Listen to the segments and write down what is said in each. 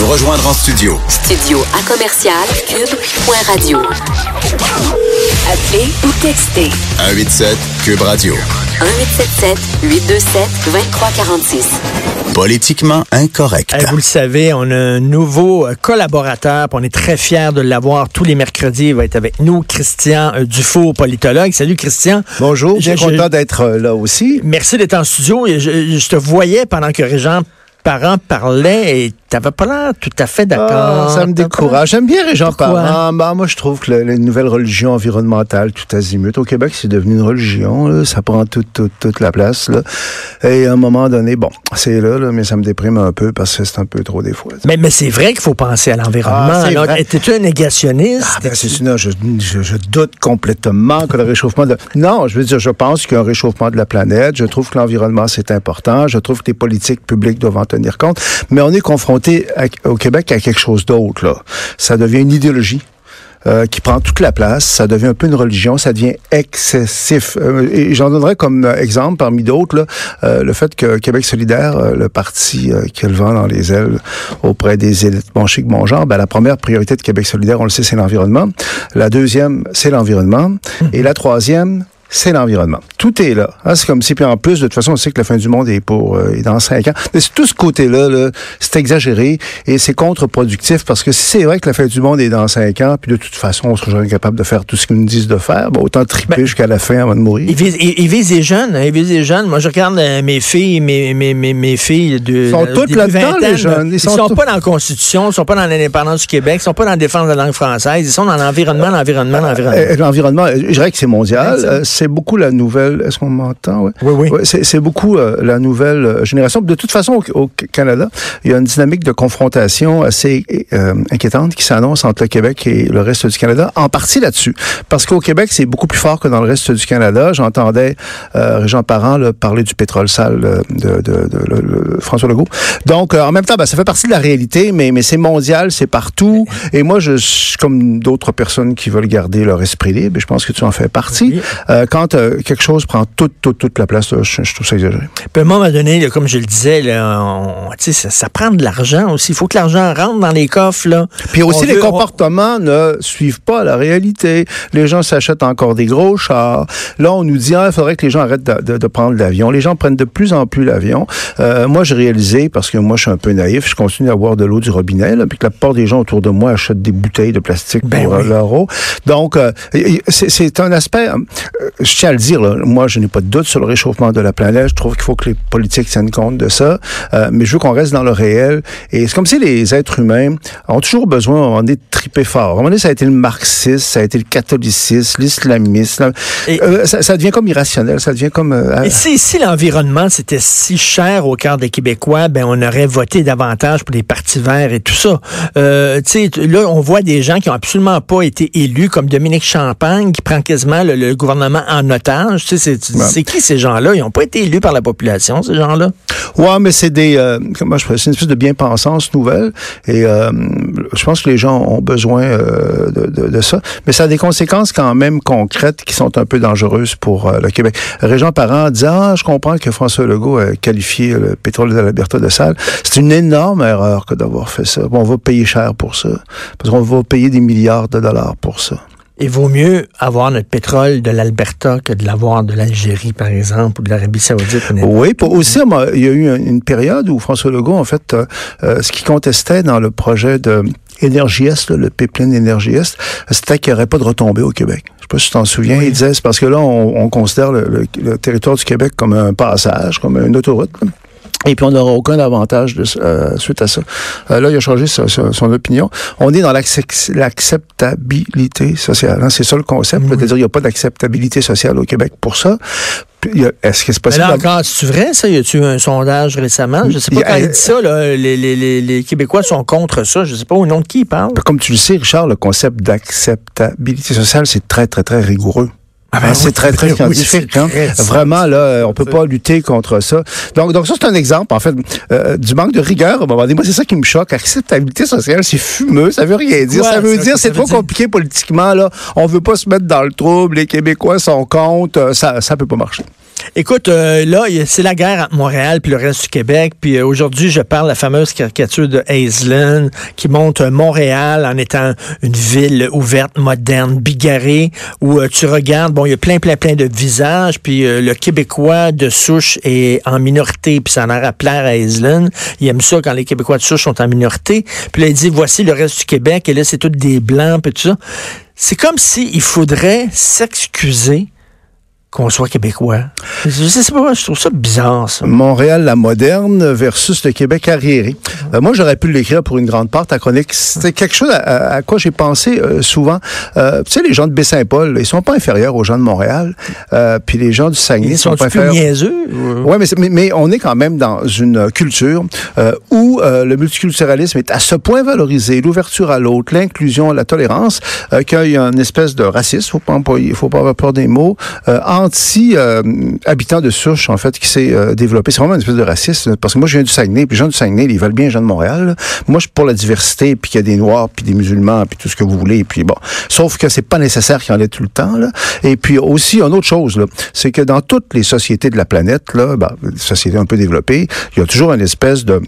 Nous rejoindre en studio, Studio à commercial cube.radio. Appelez ou textez 187 Cube Radio. 1877 827 2346. Politiquement incorrect. Eh, vous le savez, on a un nouveau euh, collaborateur, on est très fiers de l'avoir tous les mercredis. Il va être avec nous, Christian euh, Dufour, politologue. Salut, Christian. Bonjour, Je- j'ai je- content d'être euh, là aussi. Merci d'être en studio. Je, je te voyais pendant que Régent Parent parlait et t'avais pas l'air tout à fait d'accord. Ah, ça me décourage. J'aime bien Régent Pourquoi? Parent. Ben, moi, je trouve que le- les nouvelles religions environnementales, tout azimut, au Québec, c'est devenu une religion. là. Ça prend toute, toute, toute la place. Là. Et à un moment donné, bon, c'est là, là, mais ça me déprime un peu parce que c'est un peu trop des fois. Mais, mais c'est vrai qu'il faut penser à l'environnement. Ah. Étais-tu un négationniste? Ah, ben, c'est sinon, je, je, je doute complètement que le réchauffement de... Non, je veux dire, je pense qu'il y a un réchauffement de la planète. Je trouve que l'environnement, c'est important. Je trouve que les politiques publiques doivent en tenir compte. Mais on est confronté à- au Québec à quelque chose d'autre, là. Ça devient une idéologie. euh, qui prend toute la place, ça devient un peu une religion, ça devient excessif. Euh, et j'en donnerais comme euh, exemple, parmi d'autres, là, euh, le fait que Québec solidaire, le parti euh, qui a le vent dans les ailes auprès des élites bon chic, bon genre, ben, la première priorité de Québec solidaire, on le sait, c'est l'environnement. La deuxième, c'est l'environnement. Et la troisième, c'est l'environnement. Tout est là. Hein, c'est comme si, puis en plus, de toute façon, on sait que la fin du monde est pour euh, est dans cinq ans. Mais c'est tout ce côté-là, là, c'est exagéré et c'est contre-productif parce que si c'est vrai que la fin du monde est dans cinq ans, puis de toute façon, on sera jamais capable de faire tout ce qu'ils nous disent de faire, ben, autant triper Ben, jusqu'à la fin avant de mourir. Il vise, il, il vise les jeunes, hein, il vise les jeunes. Moi, je regarde euh, mes filles, mes, mes, mes, mes filles de. Ils sont toutes là-dedans, les jeunes. Ils Ils sont, pas dans la Constitution, ils sont pas dans l'indépendance du Québec, ils sont pas dans la défense de la langue française, ils sont dans l'environnement, l'environnement, l'environnement. Euh, L'environnement, euh, je dirais que c'est mondial. Ouais. Euh, c'est beaucoup la nouvelle. Est-ce qu'on m'entend? Ouais. Oui, oui. Ouais, c'est beaucoup euh, la nouvelle euh, génération. De toute façon, au, au Canada, il y a une dynamique de confrontation assez euh, inquiétante qui s'annonce entre le Québec et le reste du Canada, en partie là-dessus. Parce qu'au Québec, c'est beaucoup plus fort que dans le reste du Canada. J'entendais euh, Jean Parent là, parler du pétrole sale de, François Legault. Donc, en même temps, ben, ça fait partie de la réalité, mais, mais c'est mondial, c'est partout. Et moi, je suis comme d'autres personnes qui veulent garder leur esprit libre, et je pense que tu en fais partie. Oui. Euh, quand euh, quelque chose prend toute, toute, toute la place, là, je, je trouve ça exagéré. Puis à un moment donné, là, comme je le disais, là, on- ça, ça prend de l'argent aussi. Il faut que l'argent rentre dans les coffres. Là. Puis aussi, On les veut- on- comportements ne suivent pas la réalité. Les gens s'achètent encore des gros chars. Là, on nous dit, ah, il faudrait que les gens arrêtent de, de- de prendre l'avion. Les gens prennent de plus en plus l'avion. Euh, moi, j'ai réalisé, parce que moi, je suis un peu naïf, je continue à boire de l'eau du robinet, là, puis que la plupart des gens autour de moi achètent des bouteilles de plastique Ben pour euh, oui. leur eau. Donc, euh, c'est un aspect, euh, je tiens à le dire, là, moi, je n'ai pas de doute sur le réchauffement de la planète. Je trouve qu'il faut que les politiques tiennent compte de ça. Euh, mais je veux qu'on reste dans le réel. Et c'est comme si les êtres humains ont toujours besoin, donné, de triper fort. À un moment donné, ça a été le marxisme, ça a été le catholicisme, l'islamisme. Euh, ça, ça devient comme irrationnel, ça devient comme... euh, Et si, si l'environnement c'était si cher au cœur des Québécois, ben on aurait voté davantage pour les partis verts et tout ça. Euh, tu sais, là, on voit des gens qui ont absolument pas été élus, comme Dominique Champagne, qui prend quasiment le, le gouvernement en otage. Tu sais, c'est Ouais. qui ces gens-là? Ils n'ont pas été élus par la population, ces gens-là? Ouais, mais c'est des, euh, comment je c'est une espèce de bien-pensance nouvelle. Et euh, je pense que les gens ont besoin euh, de, de, de ça. Mais ça a des conséquences quand même concrètes qui sont un peu dangereuses pour euh, le Québec. Régent Parent dit, ah, je comprends que François Legault a qualifié le pétrole de l'Alberta de sale. C'est une énorme erreur que d'avoir fait ça. Bon, on va payer cher pour ça. Parce qu'on va payer des milliards de dollars pour ça. Il vaut mieux avoir notre pétrole de l'Alberta que de l'avoir de l'Algérie, par exemple, ou de l'Arabie Saoudite. Oui, pour aussi, il y a eu une, période où François Legault, en fait, euh, euh, ce qu'il contestait dans le projet de Énergie Est, le pipeline Énergie Est, c'était qu'il n'y aurait pas de retombée au Québec. Je sais pas si tu t'en souviens. Il disait, c'est parce que là, on, on considère le, le- le territoire du Québec comme un passage, comme une autoroute. là. Et puis on n'aura aucun avantage de, euh, suite à ça. Euh, là, il a changé sa- sa- son opinion. On est dans l'accep- l'acceptabilité sociale. hein. C'est ça le concept. C'est-à-dire qu'il n'y a pas d'acceptabilité sociale au Québec pour ça. Est-ce que c'est Mais possible? là encore, c'est vrai, ça? Y a-tu eu un sondage récemment? Je sais pas quand il dit ça, là, les, les, les, les Québécois sont contre ça. Je sais pas au nom de qui il parle. Comme tu le sais, Richard, le concept d'acceptabilité sociale, c'est très, très, très rigoureux. Ben Hein, oui, c'est très, très oui, scientifique. hein. Vraiment, là, on peut pas lutter contre ça. Donc, donc ça, c'est un exemple, en fait, euh, du manque de rigueur. à un moment donné. Moi, c'est ça qui me choque. Acceptabilité sociale, c'est fumeux. Ça veut rien dire. Ouais, ça veut dire, c'est trop dire- compliqué politiquement, là. On veut pas se mettre dans le trouble. Les Québécois sont contre. Euh, Ça, ça peut pas marcher. Écoute, euh, là, c'est la guerre entre Montréal puis le reste du Québec. Puis euh, aujourd'hui, je parle de la fameuse caricature de Aislinn qui montre Montréal en étant une ville ouverte, moderne, bigarrée, où euh, tu regardes, bon, il y a plein, plein, plein de visages. Puis euh, le Québécois de souche est en minorité, puis ça en a à plaire à Aislinn. Il aime ça quand les Québécois de souche sont en minorité. Puis là, il dit, voici le reste du Québec, et là, c'est tous des Blancs, puis tout ça. C'est comme s'il faudrait s'excuser qu'on soit québécois. Je sais pas, je trouve ça bizarre, ça. Montréal la moderne versus le Québec arriéré. Euh, moi, j'aurais pu l'écrire pour une grande part ta chronique. C'était quelque chose à, quoi j'ai pensé euh, souvent. Euh, tu sais, les gens de Baie-Saint-Paul, ils sont pas inférieurs aux gens de Montréal. Puis les gens du Saguenay Ils sont sont pas inférieurs. niaiseux? ou- Ouais, mais, mais, mais on est quand même dans une culture où le multiculturalisme est à ce point valorisé, l'ouverture à l'autre, l'inclusion, la tolérance, qu'il y a une espèce de racisme, faut pas employer, faut pas avoir peur des mots, anti-habitant de souche, en fait, qui s'est euh, développé. C'est vraiment une espèce de racisme, parce que moi, je viens du Saguenay, puis les gens du Saguenay, ils veulent bien les gens de Montréal. Moi, je suis pour la diversité, puis qu'il y a des Noirs, puis des musulmans, puis tout ce que vous voulez, puis bon. Sauf que c'est pas nécessaire qu'il y en ait tout le temps, là. Et puis aussi, une autre chose, c'est que dans toutes les sociétés de la planète, là, ben, des sociétés un peu développées, il y a toujours une espèce de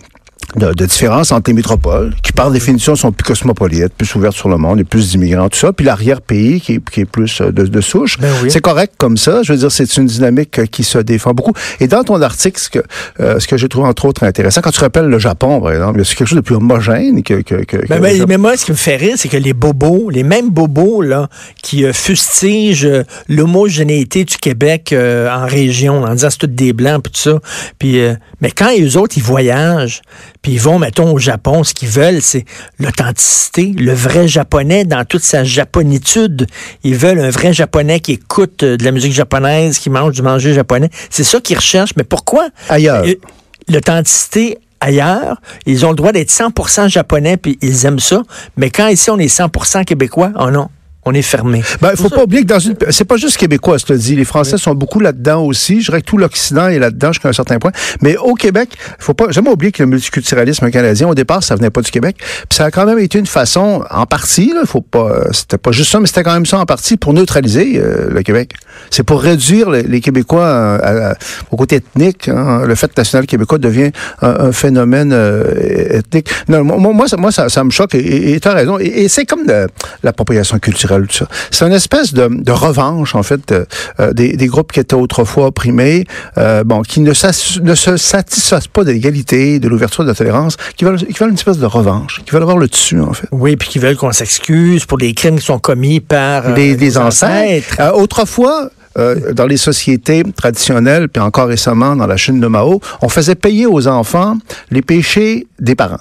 de, de différence entre les métropoles, qui par définition sont plus cosmopolites, plus ouvertes sur le monde, et plus d'immigrants, tout ça, puis l'arrière-pays qui est, qui est plus euh, de, de souche. Ben oui. C'est correct comme ça. Je veux dire, c'est une dynamique euh, qui se défend beaucoup. Et dans ton article, ce que, euh, ce que j'ai trouvé entre autres intéressant, quand tu rappelles le Japon, par exemple, c'est quelque chose de plus homogène que... que, que, Ben, ben, mais moi, ce qui me fait rire, c'est que les bobos, les mêmes bobos là, qui euh, fustigent euh, l'homogénéité du Québec en région, en disant c'est tous des blancs, puis tout ça. Puis, mais quand eux autres, ils voyagent, puis ils vont, mettons, au Japon, ce qu'ils veulent, c'est l'authenticité, le vrai japonais dans toute sa japonitude. Ils veulent un vrai japonais qui écoute euh, de la musique japonaise, qui mange du manger japonais. C'est ça qu'ils recherchent. Mais pourquoi? Ailleurs. L'authenticité ailleurs, ils ont le droit d'être 100% japonais, puis ils aiment ça. Mais quand ici, on est 100% québécois, oh non, on est fermé. Ben, il faut pas oublier que dans une, c'est pas juste québécois, je te le dis. Les Français sont beaucoup là-dedans aussi. Je dirais que tout l'Occident est là-dedans jusqu'à un certain point. Mais au Québec, il faut pas jamais oublier que le multiculturalisme canadien, au départ, ça venait pas du Québec. Puis ça a quand même été une façon, en partie, là, faut pas, c'était pas juste ça, mais c'était quand même ça en partie pour neutraliser euh, le Québec. C'est pour réduire les, les Québécois euh, à- à- au côté ethnique. hein. Le fait national québécois devient un, un phénomène euh, ethnique. Non, moi, moi, ça, moi, ça, ça me choque et tu as raison. Et, et c'est comme l'appropriation culturelle, tout ça. C'est une espèce de, de revanche, en fait, euh, euh, des, des groupes qui étaient autrefois opprimés, euh, bon, qui ne, se satisfassent pas de l'égalité, de l'ouverture, de la tolérance, qui veulent, qui veulent une espèce de revanche, qui veulent avoir le dessus, en fait. Oui, puis qui veulent qu'on s'excuse pour les crimes qui sont commis par euh, les, les nos ancêtres. Autrefois, euh, dans les sociétés traditionnelles, puis encore récemment dans la Chine de Mao, on faisait payer aux enfants les péchés des parents.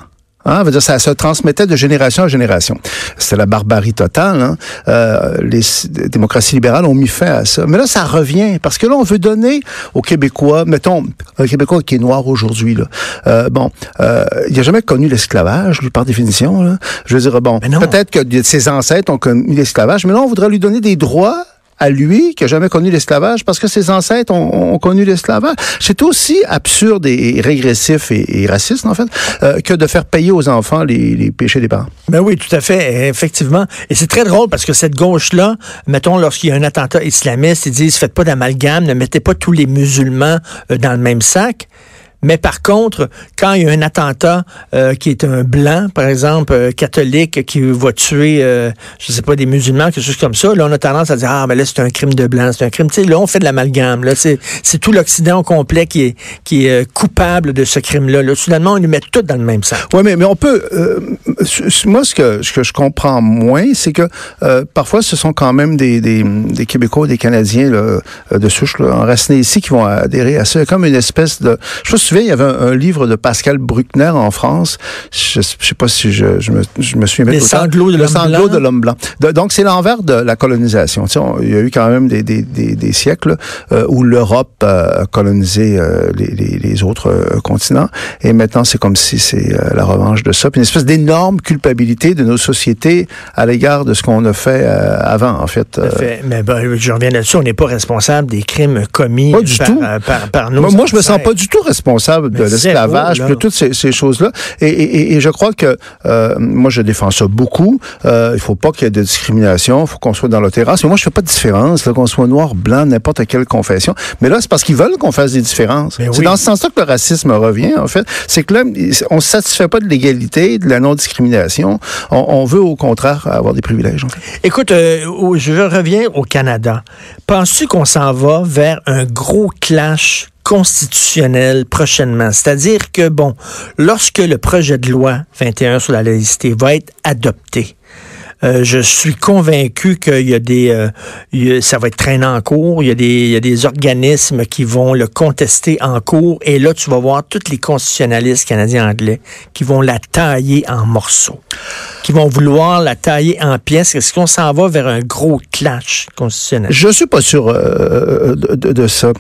Hein, veut dire, ça se transmettait de génération en génération. C'était la barbarie totale. Hein. Euh, les démocraties libérales ont mis fin à ça. Mais là, ça revient parce que là, on veut donner aux Québécois, mettons, un Québécois qui est noir aujourd'hui. Là, euh, bon, euh, il n'a jamais connu l'esclavage, lui, par définition. Là. Je veux dire, bon, peut-être que ses ancêtres ont connu l'esclavage, mais là, on voudrait lui donner des droits à lui qui a jamais connu l'esclavage parce que ses ancêtres ont, connu l'esclavage. C'est aussi absurde et régressif et, raciste, en fait, euh, que de faire payer aux enfants les, les péchés des parents. Ben oui, tout à fait, effectivement. Et c'est très drôle parce que cette gauche-là, mettons, lorsqu'il y a un attentat islamiste, ils disent faites pas d'amalgame, ne mettez pas tous les musulmans euh, dans le même sac. Mais par contre, quand il y a un attentat euh, qui est un blanc, par exemple, euh, catholique, qui va tuer, euh, je sais pas, des musulmans, quelque chose comme ça, là, on a tendance à dire, ah, mais là, c'est un crime de blanc, c'est un crime. Là, on fait de l'amalgame. Là, c'est, c'est tout l'Occident au complet qui est, qui est euh, coupable de ce crime-là. Là, soudainement, on lui met tout dans le même sac. Oui, mais, mais on peut... euh, moi, ce que, ce que je comprends moins, c'est que euh, parfois, ce sont quand même des, des, des Québécois, des Canadiens là, de souche là, enracinés ici qui vont adhérer à ça. Comme une espèce de... Je souviens, il y avait un, un livre de Pascal Bruckner en France. Je, je sais pas si je, je, me, je me souviens Les sanglots de Le l'homme sanglot blanc. de l'homme blanc. De- donc, c'est l'envers de la colonisation. Tu sais, on- il y a eu quand même des, des, des, des siècles euh, où l'Europe euh, a colonisé euh, les, les, les autres euh, continents. Et maintenant, c'est comme si c'est la revanche de ça. Puis une espèce d'énorme culpabilité de nos sociétés à l'égard de ce qu'on a fait avant, en fait. Fait- mais ben, je reviens là-dessus, on n'est pas responsable des crimes commis Pas du par, tout. par, par nos Moi, je me sens pas du tout responsable de l'esclavage, de toutes ces, ces choses-là. Et, et, et je crois que euh, moi, je défends ça beaucoup. Euh, il faut pas qu'il y ait de discrimination. Il faut qu'on soit dans la terrasse. Mais moi, je fais pas de différence, qu'on soit noir, blanc, n'importe quelle confession. Mais là, c'est parce qu'ils veulent qu'on fasse des différences. Mais C'est dans ce sens-là que le racisme revient, en fait. C'est que là, on se satisfait pas de l'égalité, de la non-discrimination. On, on veut, au contraire, avoir des privilèges. En fait. Écoute, euh, je reviens au Canada. Penses-tu qu'on s'en va vers un gros clash constitutionnel prochainement? C'est-à-dire que, bon, lorsque le projet de loi 21 sur la laïcité va être adopté, euh, je suis convaincu qu'il y a des, euh, ça va être traîné en cours. Il y, a des, organismes qui vont le contester en cours. Et là, tu vas voir tous les constitutionnalistes canadiens anglais qui vont la tailler en morceaux, qui vont vouloir la tailler en pièces. Est-ce qu'on s'en va vers un gros clash constitutionnel? Je suis pas sûr euh, de ça.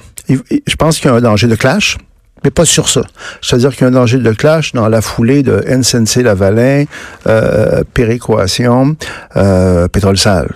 Je pense qu'il y a un danger de clash, mais pas sur ça. C'est-à-dire qu'il y a un danger de clash dans la foulée de NCNC Lavalin, euh, Péréquation, euh, Pétrole sale.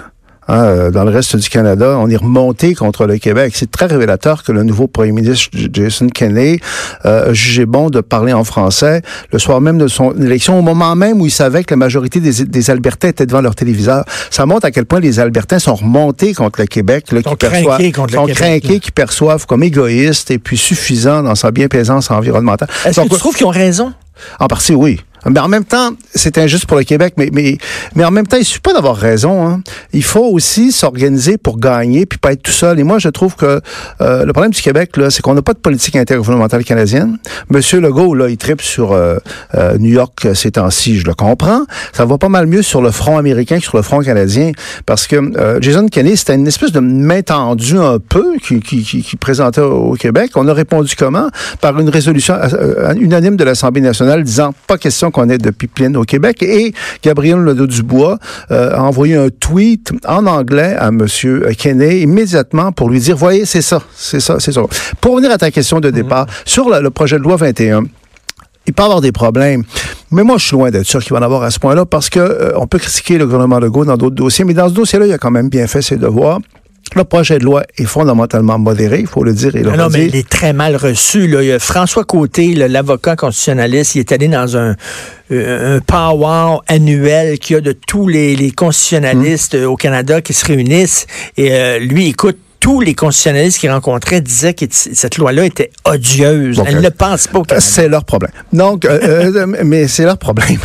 Hein, euh, dans le reste du Canada, on est remonté contre le Québec. C'est très révélateur que le nouveau premier ministre Jason Kenney euh, jugé bon de parler en français le soir même de son élection, au moment même où il savait que la majorité des, des Albertains étaient devant leur téléviseur. Ça montre à quel point les Albertains sont remontés contre le Québec, là, Sont qui perçoivent, contre le sont Québec, craqués, là. qui perçoivent comme égoïste et puis suffisant dans sa bien-plaisance environnementale. Est-ce que tu trouves qu'ils ont raison? en partie, oui. Mais en même temps, c'est injuste pour le Québec, mais, mais, mais en même temps, il suffit pas d'avoir raison. Hein. Il faut aussi s'organiser pour gagner, puis pas être tout seul. Et moi, je trouve que euh, le problème du Québec, là, c'est qu'on n'a pas de politique intergouvernementale canadienne. Monsieur Legault, là, il tripe sur euh, euh, New York euh, ces temps-ci, je le comprends. Ça va pas mal mieux sur le front américain que sur le front canadien, parce que euh, Jason Kenney, c'était une espèce de main tendue un peu qui, qui, qui, qui présentait au Québec. On a répondu comment? Par une résolution unanime de l'Assemblée nationale disant pas question qu'on ait de pipeline au Québec. Et Gabriel Nadeau-Dubois euh, a envoyé un tweet en anglais à M. Kenney immédiatement pour lui dire, voyez, c'est ça, c'est ça, c'est ça. Pour revenir à ta question de départ, sur le, le projet de loi 21, il peut y avoir des problèmes. Mais moi, je suis loin d'être sûr qu'il va en avoir à ce point-là parce que euh, on peut critiquer le gouvernement Legault dans d'autres dossiers, mais dans ce dossier-là, il a quand même bien fait ses devoirs. Le projet de loi est fondamentalement modéré, il faut le dire et le Ah non, mais il est très mal reçu. Là. Il y a François Côté, l'avocat constitutionnaliste, il est allé dans un, euh, un powwow annuel qu'il y a de tous les, les constitutionnalistes euh, au Canada qui se réunissent. Et euh, lui, écoute, tous les constitutionnalistes qu'il rencontrait disaient que cette loi-là était odieuse. Elle ne pense pas au Canada. C'est leur problème. Donc, euh, euh, mais c'est leur problème.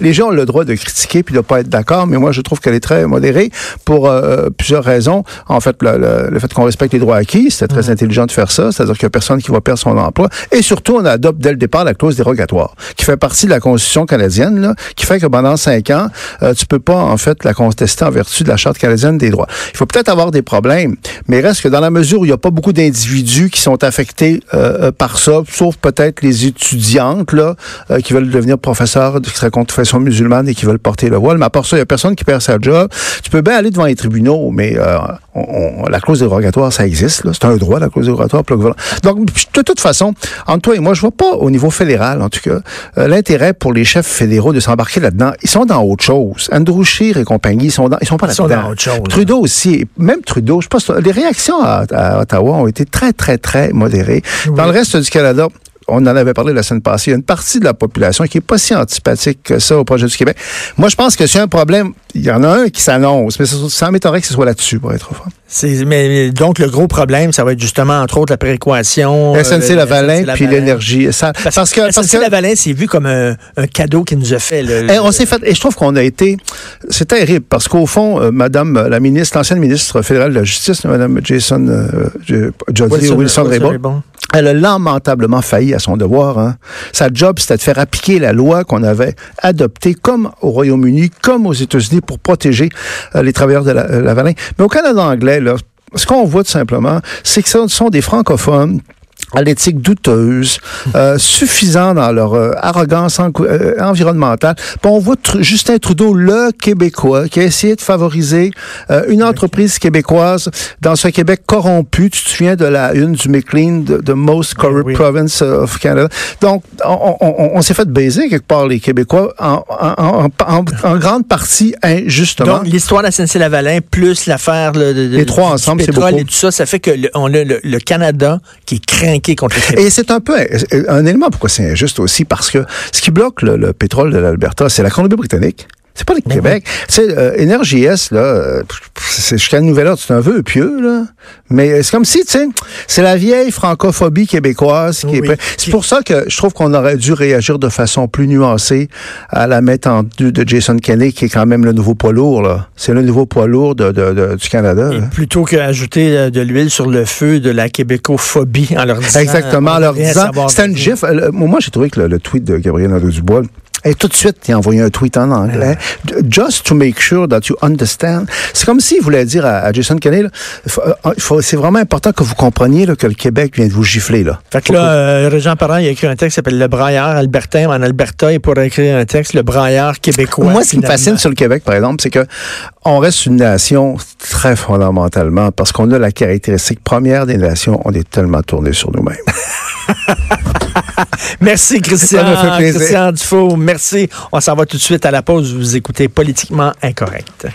Les gens ont le droit de critiquer puis de pas être d'accord, mais moi, je trouve qu'elle est très modérée pour euh, plusieurs raisons. En fait, le, le- le fait qu'on respecte les droits acquis, c'était très intelligent de faire ça, c'est-à-dire qu'il y a personne qui va perdre son emploi. Et surtout, on adopte dès le départ la clause dérogatoire, qui fait partie de la Constitution canadienne, là, qui fait que pendant cinq ans, euh, tu peux pas, en fait, la contester en vertu de la Charte canadienne des droits. Il faut peut-être avoir des problèmes, mais reste que dans la mesure où il n'y a pas beaucoup d'individus qui sont affectés euh, euh, par ça, sauf peut-être les étudiantes là, euh, qui veulent devenir professeurs, seraient confession musulmane et qui veulent porter le voile. Mais à part ça, il n'y a personne qui perd sa job. Tu peux bien aller devant les tribunaux, mais euh, on- on- la clause dérogatoire, ça existe. là. C'est un droit, la clause dérogatoire. Donc, de toute façon, entre toi et moi, je vois pas au niveau fédéral, en tout cas, euh, l'intérêt pour les chefs fédéraux de s'embarquer là-dedans. Ils sont dans autre chose. Andrew Scheer et compagnie, ils sont dans, ils sont pas Ils sont là-dedans. dans autre chose. Trudeau aussi, même Trudeau, je pense, les réactions à, à Ottawa ont été très, très, très modérées. Dans le reste du Canada, on en avait parlé la semaine passée, il y a une partie de la population qui est pas si antipathique que ça au projet du Québec. Moi, je pense que a un problème, il y en a un qui s'annonce, mais ça, m'étonnerait que ce soit là-dessus, pour être franc. C'est- mais, donc, le gros problème, ça va être justement, entre autres, la prééquation. euh, SNC Lavalin, SNC puis l'énergie. Parce, parce que, parce SNC que Lavalin, c'est vu comme un, un cadeau qu'il nous a fait. le- Eh, on s'est fait, et je trouve qu'on a été, c'est terrible, parce qu'au fond, euh, Madame euh, la ministre, l'ancienne ministre fédérale de la Justice, Madame Jason, euh, Wilson- Wilson, Wilson Raybould, Raybould. Elle a lamentablement failli à son devoir. Hein. Sa job, c'était de faire appliquer la loi qu'on avait adoptée, comme au Royaume-Uni, comme aux États-Unis, pour protéger euh, les travailleurs de la, euh. Mais au Canada anglais, là, ce qu'on voit tout simplement, c'est que ce sont des francophones à l'éthique douteuse, euh, suffisant dans leur euh, arrogance en- euh, environnementale. Puis on voit Justin Trudeau, le Québécois, qui a essayé de favoriser euh, une entreprise québécoise dans ce Québec corrompu. Tu te souviens de la une du McLean, de, de Most Corrupt oui. Province of Canada? Donc, on, on- on- s'est fait baiser quelque part, les Québécois, en, en- en- grande partie injustement. Donc, l'histoire de la SNC-Lavalin, plus l'affaire de, de- Les trois du ensemble, c'est pétrole et tout ça, ça fait que le, on a le, le Canada qui est Et c'est un peu un, élément pourquoi c'est injuste aussi, parce que ce qui bloque le, le pétrole de l'Alberta, c'est la Colombie-Britannique. C'est pas le Ben Québec. Tu sais, euh, Énergie-S, là, euh, c'est jusqu'à la nouvelle heure, c'est un vœu pieux, là. Mais c'est comme si, tu sais, c'est la vieille francophobie québécoise qui Oui. est... C'est pour ça que je trouve qu'on aurait dû réagir de façon plus nuancée à la métendue de Jason Kenney, qui est quand même le nouveau poids lourd, là. C'est le nouveau poids lourd de, de- de- du Canada. Et là. plutôt qu'ajouter euh, de l'huile sur le feu de la québécophobie en leur disant... Exactement, en leur disant, c'était une vous. gif. euh, le- Moi, j'ai trouvé que le, le tweet de Gabriel Nadeau-Dubois, et tout de suite, il a envoyé un tweet en anglais. Just to make sure that you understand. C'est comme s'il voulait dire à, à Jason Kenney, euh, c'est vraiment important que vous compreniez là, que le Québec vient de vous gifler. Là. Fait que là, euh, Régent Parent, il a écrit un texte qui s'appelle Le Braillard albertain. En Alberta, il pourrait écrire un texte, Le Braillard québécois. Moi, ce qui me fascine sur le Québec, par exemple, c'est que on reste une nation très fondamentalement parce qu'on a la caractéristique première des nations, on est tellement tourné sur nous-mêmes. Merci, Christian. Ça me fait plaisir. Christian Dufault, On s'en va tout de suite à la pause. Vous écoutez Politiquement Incorrect.